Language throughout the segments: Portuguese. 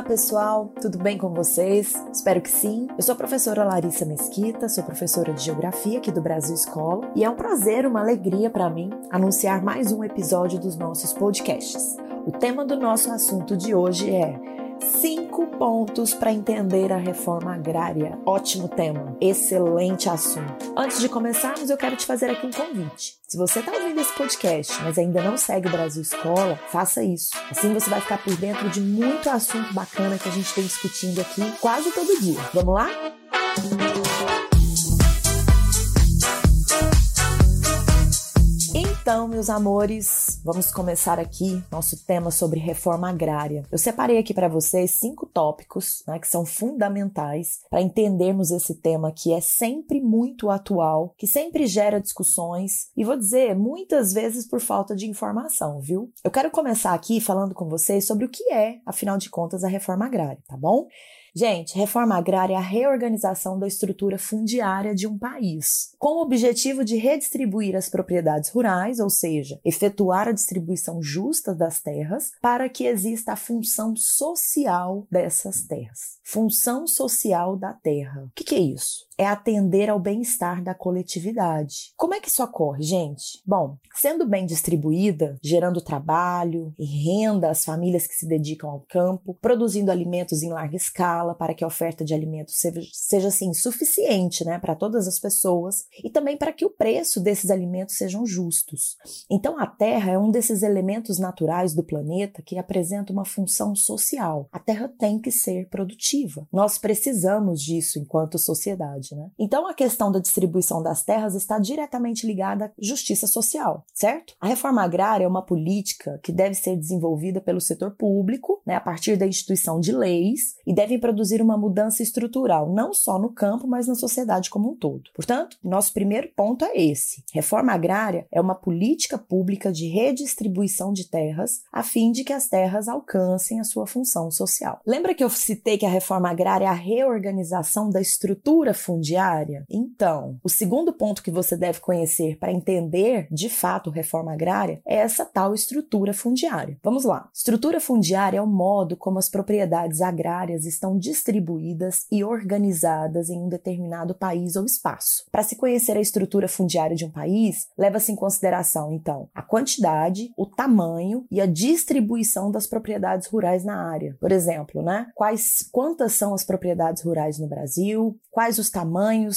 Olá, pessoal, tudo bem com vocês? Espero que sim. Eu sou a professora Larissa Mesquita, sou professora de Geografia aqui do Brasil Escola e é um prazer, uma alegria para mim anunciar mais um episódio dos nossos podcasts. O tema do nosso assunto de hoje é Cinco pontos para entender a reforma agrária. Ótimo tema, excelente assunto. Antes de começarmos, eu quero te fazer aqui um convite. Se você está ouvindo esse podcast, mas ainda não segue o Brasil Escola, faça isso. Assim você vai ficar por dentro de muito assunto bacana que a gente tem discutindo aqui quase todo dia. Vamos lá? Então, meus amores, vamos começar aqui nosso tema sobre reforma agrária. Eu separei aqui para vocês cinco tópicos né, que são fundamentais para entendermos esse tema que é sempre muito atual, que sempre gera discussões e vou dizer muitas vezes por falta de informação, viu? Eu quero começar aqui falando com vocês sobre o que é, afinal de contas, a reforma agrária, tá bom? Gente, reforma agrária é a reorganização da estrutura fundiária de um país, com o objetivo de redistribuir as propriedades rurais, ou seja, efetuar a distribuição justa das terras, para que exista a função social dessas terras. Função social da terra. O que, que é isso? É atender ao bem-estar da coletividade. Como é que isso ocorre, gente? Bom, sendo bem distribuída, gerando trabalho e renda às famílias que se dedicam ao campo, produzindo alimentos em larga escala para que a oferta de alimentos seja, seja assim suficiente, né, para todas as pessoas e também para que o preço desses alimentos sejam justos. Então a Terra é um desses elementos naturais do planeta que apresenta uma função social. A Terra tem que ser produtiva nós precisamos disso enquanto sociedade, né? Então a questão da distribuição das terras está diretamente ligada à justiça social, certo? A reforma agrária é uma política que deve ser desenvolvida pelo setor público, né, a partir da instituição de leis e deve produzir uma mudança estrutural, não só no campo, mas na sociedade como um todo. Portanto, nosso primeiro ponto é esse. Reforma agrária é uma política pública de redistribuição de terras a fim de que as terras alcancem a sua função social. Lembra que eu citei que a reforma agrária é a reorganização da estrutura fundiária? Então, o segundo ponto que você deve conhecer para entender de fato reforma agrária é essa tal estrutura fundiária. Vamos lá. Estrutura fundiária é o modo como as propriedades agrárias estão distribuídas e organizadas em um determinado país ou espaço. Para se conhecer a estrutura fundiária de um país, leva-se em consideração, então, a quantidade, o tamanho e a distribuição das propriedades rurais na área. Por exemplo, né? Quais, quantas são as propriedades rurais no Brasil, quais os tamanhos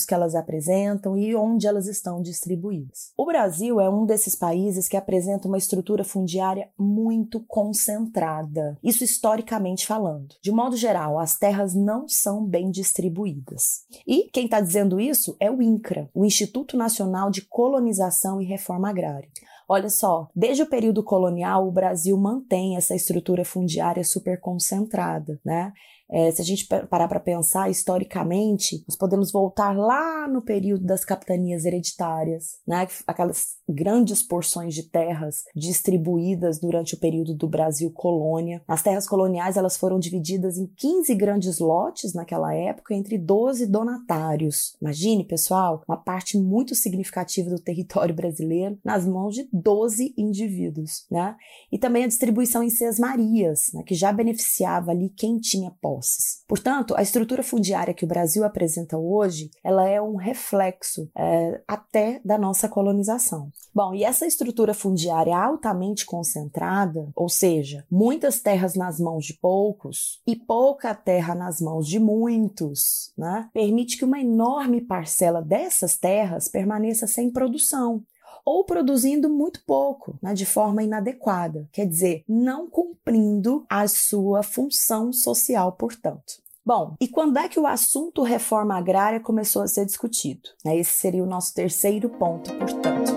que elas apresentam e onde elas estão distribuídas. O Brasil é um desses países que apresenta uma estrutura fundiária muito concentrada, isso historicamente falando. De modo geral, as terras não são bem distribuídas. E quem está dizendo isso é o INCRA, o Instituto Nacional de Colonização e Reforma Agrária. Olha só, desde o período colonial, o Brasil mantém essa estrutura fundiária super concentrada, né? É, se a gente parar para pensar historicamente, nós podemos voltar lá no período das capitanias hereditárias, né? aquelas grandes porções de terras distribuídas durante o período do Brasil colônia. As terras coloniais elas foram divididas em 15 grandes lotes naquela época entre 12 donatários. Imagine, pessoal, uma parte muito significativa do território brasileiro nas mãos de 12 indivíduos, né? E também a distribuição em sesmarias, né, que já beneficiava ali quem tinha posse Portanto, a estrutura fundiária que o Brasil apresenta hoje, ela é um reflexo é, até da nossa colonização. Bom, e essa estrutura fundiária altamente concentrada, ou seja, muitas terras nas mãos de poucos e pouca terra nas mãos de muitos, né, permite que uma enorme parcela dessas terras permaneça sem produção, ou produzindo muito pouco, né, de forma inadequada, quer dizer, não cumprindo a sua função social, portanto. Bom, e quando é que o assunto reforma agrária começou a ser discutido? Esse seria o nosso terceiro ponto, portanto.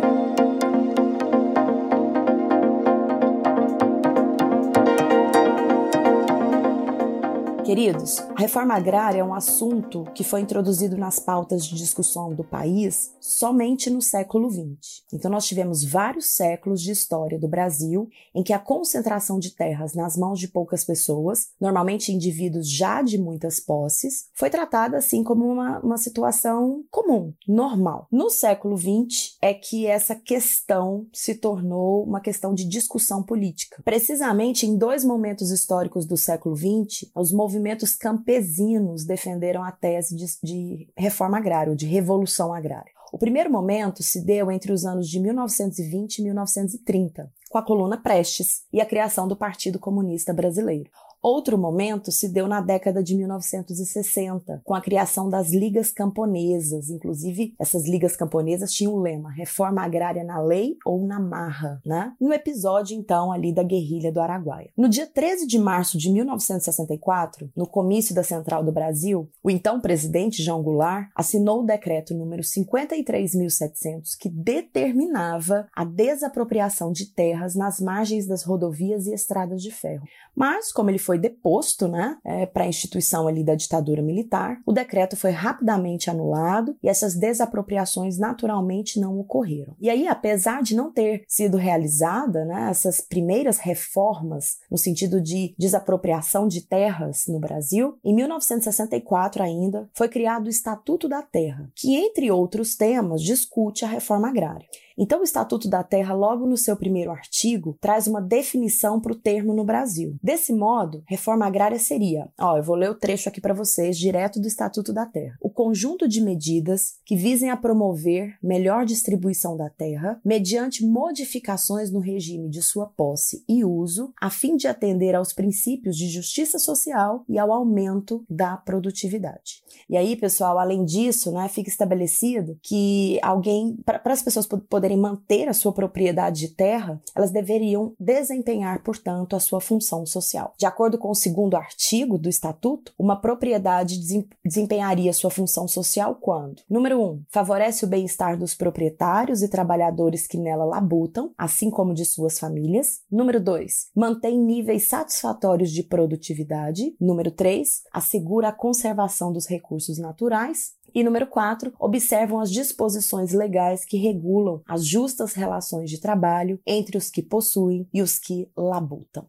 Queridos, a reforma agrária é um assunto que foi introduzido nas pautas de discussão do país somente no século XX. Então, nós tivemos vários séculos de história do Brasil em que a concentração de terras nas mãos de poucas pessoas, normalmente indivíduos já de muitas posses, foi tratada assim como uma, uma situação comum, normal. No século XX é que essa questão se tornou uma questão de discussão política. Precisamente em dois momentos históricos do século XX, os movimentos campesinos defenderam a tese de, de reforma agrária, ou de revolução agrária. O primeiro momento se deu entre os anos de 1920 e 1930, com a coluna Prestes e a criação do Partido Comunista Brasileiro. Outro momento se deu na década de 1960, com a criação das ligas camponesas. Inclusive, essas ligas camponesas tinham o lema reforma agrária na lei ou na marra, né? No episódio, então, ali da guerrilha do Araguaia. No dia 13 de março de 1964, no comício da Central do Brasil, o então presidente João Goulart assinou o decreto número 53.700 que determinava a desapropriação de terras nas margens das rodovias e estradas de ferro. Mas, como ele foi deposto, né, é, para a instituição ali da ditadura militar, o decreto foi rapidamente anulado e essas desapropriações naturalmente não ocorreram. E aí, apesar de não ter sido realizada, né, essas primeiras reformas no sentido de desapropriação de terras no Brasil, em 1964 ainda foi criado o Estatuto da Terra, que entre outros temas discute a reforma agrária. Então, o Estatuto da Terra, logo no seu primeiro artigo, traz uma definição para o termo no Brasil. Desse modo, reforma agrária seria, ó, eu vou ler o trecho aqui para vocês, direto do Estatuto da Terra. O conjunto de medidas que visem a promover melhor distribuição da terra, mediante modificações no regime de sua posse e uso, a fim de atender aos princípios de justiça social e ao aumento da produtividade. E aí, pessoal, além disso, né, fica estabelecido que alguém, para as pessoas poderem poderem manter a sua propriedade de terra, elas deveriam desempenhar, portanto, a sua função social. De acordo com o segundo artigo do Estatuto, uma propriedade desempenharia sua função social quando: número 1, um, favorece o bem-estar dos proprietários e trabalhadores que nela labutam, assim como de suas famílias. Número 2, mantém níveis satisfatórios de produtividade. Número 3, assegura a conservação dos recursos naturais. E número 4, observam as disposições legais que regulam as justas relações de trabalho entre os que possuem e os que labutam.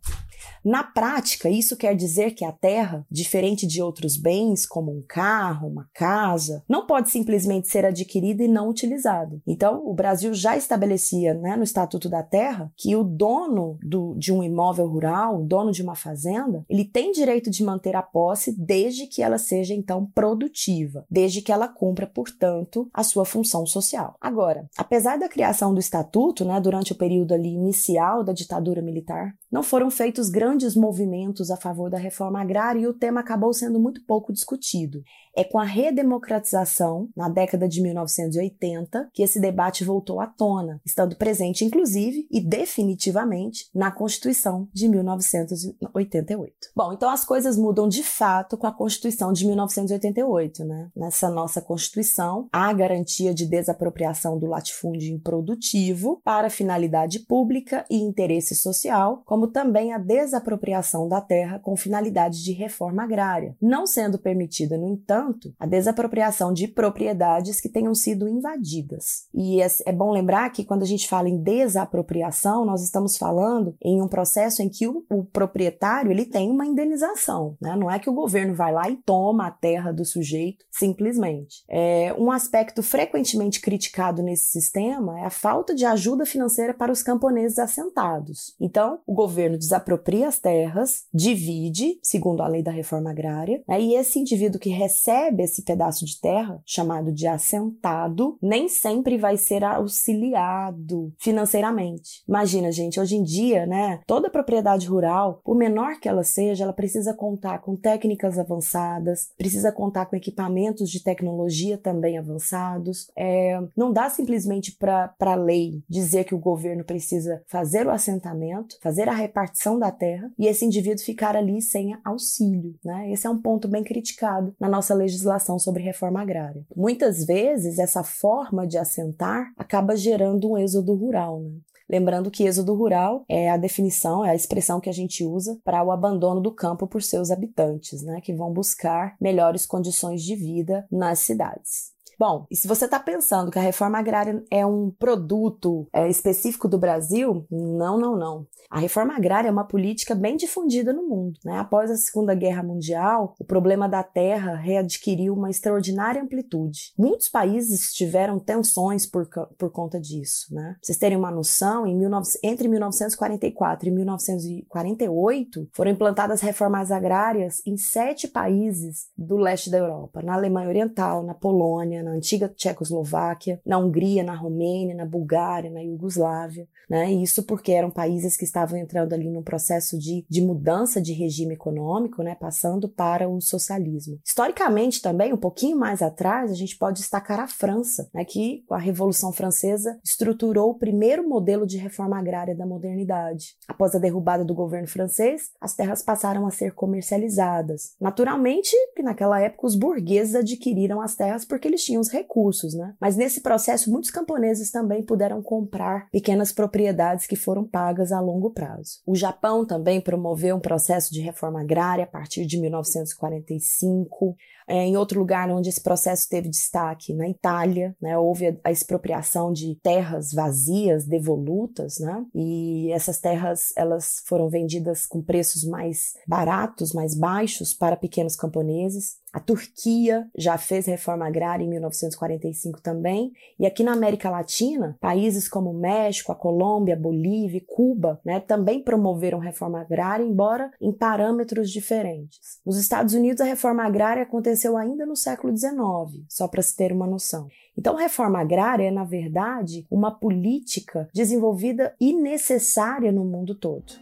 Na prática, isso quer dizer que a terra, diferente de outros bens, como um carro, uma casa, não pode simplesmente ser adquirida e não utilizada. Então, o Brasil já estabelecia né, no Estatuto da Terra que o dono do, de um imóvel rural, o dono de uma fazenda, ele tem direito de manter a posse desde que ela seja então produtiva, desde que ela cumpra, portanto, a sua função social. Agora, apesar da criação do Estatuto, né, durante o período ali inicial da ditadura militar, não foram feitos grandes movimentos a favor da reforma agrária e o tema acabou sendo muito pouco discutido. É com a redemocratização, na década de 1980, que esse debate voltou à tona, estando presente, inclusive e definitivamente, na Constituição de 1988. Bom, então as coisas mudam de fato com a Constituição de 1988, né? Nessa nossa Constituição, há garantia de desapropriação do latifúndio improdutivo para finalidade pública e interesse social, como também a desapropriação da terra com finalidade de reforma agrária, não sendo permitida, no entanto, entanto, a desapropriação de propriedades que tenham sido invadidas. E é, é bom lembrar que quando a gente fala em desapropriação, nós estamos falando em um processo em que o, o proprietário ele tem uma indenização, né? Não é que o governo vai lá e toma a terra do sujeito simplesmente. É, um aspecto frequentemente criticado nesse sistema é a falta de ajuda financeira para os camponeses assentados. Então, o governo desapropria as terras, divide, segundo a lei da reforma agrária, né? e esse indivíduo que recebe recebe esse pedaço de terra, chamado de assentado, nem sempre vai ser auxiliado financeiramente. Imagina, gente, hoje em dia, né, toda propriedade rural, por menor que ela seja, ela precisa contar com técnicas avançadas, precisa contar com equipamentos de tecnologia também avançados. É, não dá simplesmente para a lei dizer que o governo precisa fazer o assentamento, fazer a repartição da terra e esse indivíduo ficar ali sem auxílio. Né? Esse é um ponto bem criticado na nossa legislação sobre reforma agrária. Muitas vezes, essa forma de assentar acaba gerando um êxodo rural. Né? Lembrando que êxodo rural é a definição, é a expressão que a gente usa para o abandono do campo por seus habitantes, né, que vão buscar melhores condições de vida nas cidades. Bom, e se você está pensando que a reforma agrária é um produto é, específico do Brasil, não, não, não. A reforma agrária é uma política bem difundida no mundo. Né? Após a Segunda Guerra Mundial, o problema da terra readquiriu uma extraordinária amplitude. Muitos países tiveram tensões por, por conta disso. Né? Pra vocês terem uma noção, 19, entre 1944 e 1948 foram implantadas reformas agrárias em sete países do leste da Europa, na Alemanha Oriental, na Polônia, na antiga Tchecoslováquia, na Hungria, na Romênia, na Bulgária, na Iugoslávia, né? Isso porque eram países que estavam entrando ali num processo de, de mudança de regime econômico, né? Passando para o socialismo. Historicamente também, um pouquinho mais atrás, a gente pode destacar a França, né? Que com a Revolução Francesa estruturou o primeiro modelo de reforma agrária da modernidade. Após a derrubada do governo francês, as terras passaram a ser comercializadas. Naturalmente, que naquela época os burgueses adquiriram as terras porque eles tinham tinham os recursos, né? Mas nesse processo, muitos camponeses também puderam comprar pequenas propriedades que foram pagas a longo prazo. O Japão também promoveu um processo de reforma agrária a partir de 1945. É, em outro lugar onde esse processo teve destaque, na Itália, né, houve a, expropriação de terras vazias, devolutas, né, e essas terras elas foram vendidas com preços mais baratos, mais baixos para pequenos camponeses. A Turquia já fez reforma agrária em 1945 também, e aqui na América Latina, países como México, a Colômbia, a Bolívia, Cuba, né, também promoveram reforma agrária, embora em parâmetros diferentes. Nos Estados Unidos, a reforma agrária aconteceu aconteceu ainda no século XIX, só para se ter uma noção. Então, reforma agrária é, na verdade, uma política desenvolvida e necessária no mundo todo.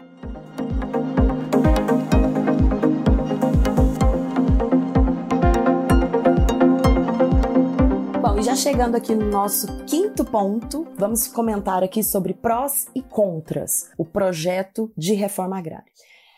Já chegando aqui no nosso quinto ponto, vamos comentar aqui sobre prós e contras, o projeto de reforma agrária.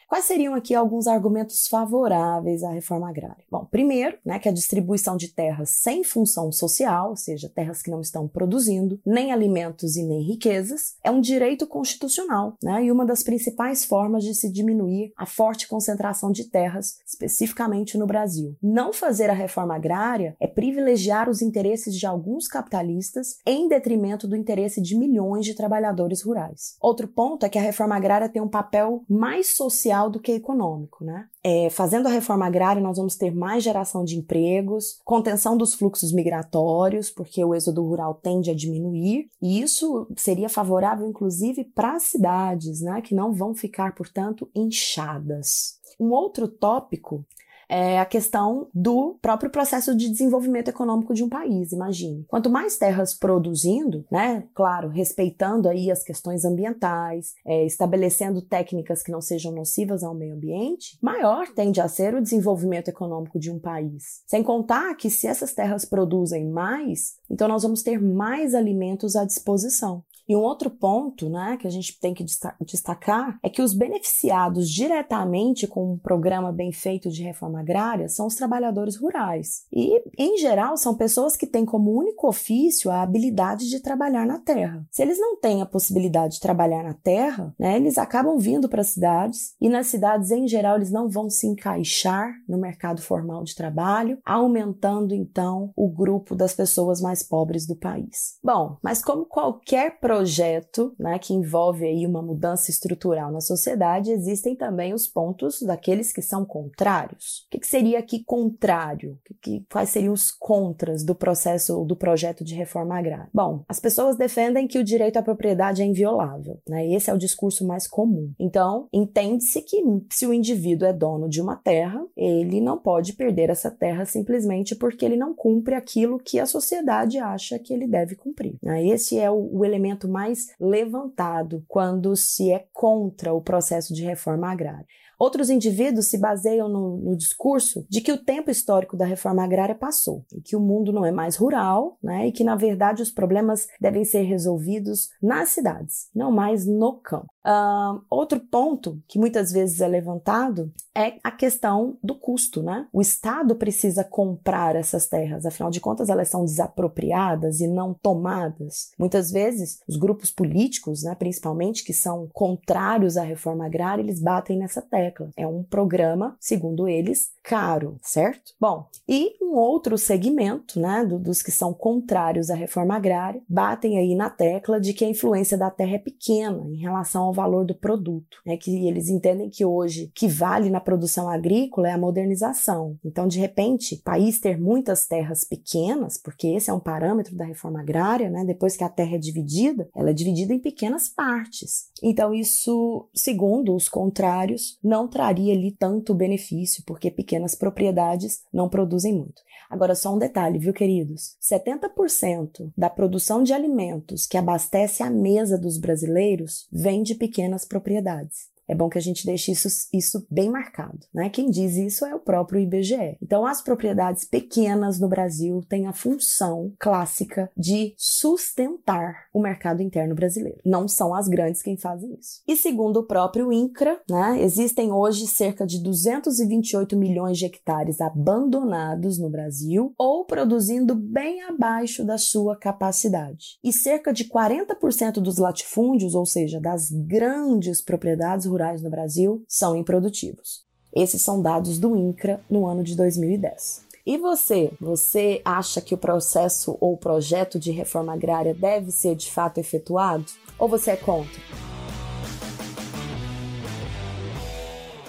Quais seriam aqui alguns argumentos favoráveis à reforma agrária? Bom, primeiro, né, que a distribuição de terras sem função social, ou seja, terras que não estão produzindo nem alimentos e nem riquezas, é um direito constitucional, né, e uma das principais formas de se diminuir a forte concentração de terras, especificamente no Brasil. Não fazer a reforma agrária é privilegiar os interesses de alguns capitalistas em detrimento do interesse de milhões de trabalhadores rurais. Outro ponto é que a reforma agrária tem um papel mais social social do que econômico, né? É, fazendo a reforma agrária, nós vamos ter mais geração de empregos, contenção dos fluxos migratórios, porque o êxodo rural tende a diminuir, e isso seria favorável, inclusive, para as cidades, né? Que não vão ficar, portanto, inchadas. Um outro tópico é a questão do próprio processo de desenvolvimento econômico de um país, imagine. Quanto mais terras produzindo, né, claro, respeitando aí as questões ambientais, é, estabelecendo técnicas que não sejam nocivas ao meio ambiente, maior tende a ser o desenvolvimento econômico de um país. Sem contar que se essas terras produzem mais, então nós vamos ter mais alimentos à disposição. E um outro ponto né, que a gente tem que destacar é que os beneficiados diretamente com um programa bem feito de reforma agrária são os trabalhadores rurais. E, em geral, são pessoas que têm como único ofício a habilidade de trabalhar na terra. Se eles não têm a possibilidade de trabalhar na terra, né, eles acabam vindo para as cidades e nas cidades, em geral, eles não vão se encaixar no mercado formal de trabalho, aumentando então o grupo das pessoas mais pobres do país. Bom, mas como qualquer projeto, projeto, né, que envolve aí uma mudança estrutural na sociedade, existem também os pontos daqueles que são contrários. O que, que seria aqui contrário? Que, que, quais seriam os contras do processo do projeto de reforma agrária? Bom, as pessoas defendem que o direito à propriedade é inviolável, né? Esse é o discurso mais comum. Então, entende-se que se o indivíduo é dono de uma terra, ele não pode perder essa terra simplesmente porque ele não cumpre aquilo que a sociedade acha que ele deve cumprir. Né? Esse é o, o elemento mais levantado quando se é contra o processo de reforma agrária. Outros indivíduos se baseiam no, no, discurso de que o tempo histórico da reforma agrária passou e que o mundo não é mais rural, né, e que na verdade os problemas devem ser resolvidos nas cidades, não mais no campo. Uh, outro ponto que muitas vezes é levantado é a questão do custo, né? O Estado precisa comprar essas terras, afinal de contas elas são desapropriadas e não tomadas. Muitas vezes os grupos políticos, né, principalmente que são contrários à reforma agrária, eles batem nessa tecla. É um programa, segundo eles, caro, certo? Bom, e um outro segmento, né, do, dos que são contrários à reforma agrária, batem aí na tecla de que a influência da terra é pequena em relação ao valor do produto, né, que eles entendem que hoje que vale na produção agrícola é a modernização. Então, de repente, país ter muitas terras pequenas, porque esse é um parâmetro da reforma agrária, né, depois que a terra é dividida, ela é dividida em pequenas partes. Então, isso, segundo os contrários, não traria ali tanto benefício, porque pequenas propriedades não produzem muito. Agora, só um detalhe, viu, queridos? 70% da produção de alimentos que abastece a mesa dos brasileiros vem de pequenas propriedades. É bom que a gente deixe isso, isso bem marcado. Né? Quem diz isso é o próprio IBGE. Então, as propriedades pequenas no Brasil têm a função clássica de sustentar o mercado interno brasileiro. Não são as grandes quem fazem isso. E segundo o próprio INCRA, né, existem hoje cerca de 228 milhões de hectares abandonados no Brasil ou produzindo bem abaixo da sua capacidade. E cerca de 40% dos latifúndios, ou seja, das grandes propriedades rurais no Brasil são improdutivos. Esses são dados do INCRA no ano de 2010. E você? Você acha que o processo ou projeto de reforma agrária deve ser de fato efetuado? Ou você é contra?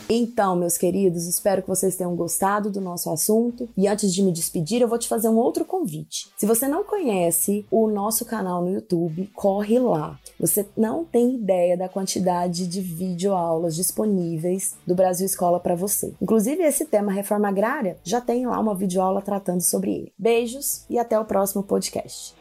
Então, meus queridos, espero que vocês tenham gostado do nosso assunto. E antes de me despedir, eu vou te fazer um outro convite. Se você não conhece o nosso canal no YouTube, corre lá. Você não tem ideia da quantidade de videoaulas disponíveis do Brasil Escola para você. Inclusive, esse tema reforma agrária já tem lá uma videoaula tratando sobre ele. Beijos e até o próximo podcast.